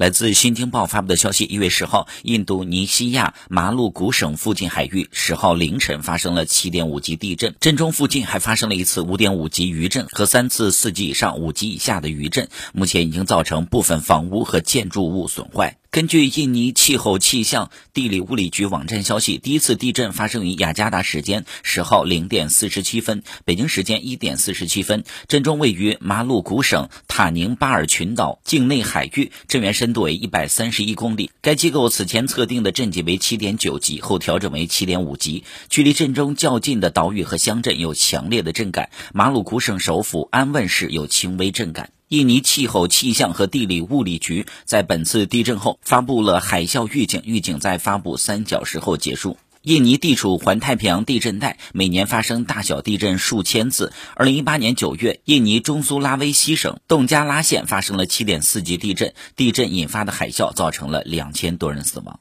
来自新京报发布的消息，一月十号，印度尼西亚马鲁古省附近海域十号凌晨发生了七点五级地震，震中附近还发生了一次五点五级余震和三次四级以上五级以下的余震，目前已经造成部分房屋和建筑物损坏。根据印尼气候气象地理物理局网站消息，第一次地震发生于雅加达时间十号零点四十七分，北京时间一点四十七分，震中位于马鲁古省塔宁巴尔群岛境内海域，震源深度为一百三十一公里。该机构此前测定的震级为七点九级，后调整为七点五级。距离震中较近的岛屿和乡镇有强烈的震感，马鲁古省首府安汶市有轻微震感。印尼气候气象和地理物理局在本次地震后发布了海啸预警，预警在发布三小时后结束。印尼地处环太平洋地震带，每年发生大小地震数千次。二零一八年九月，印尼中苏拉威西省洞加拉县发生了七点四级地震，地震引发的海啸造成了两千多人死亡。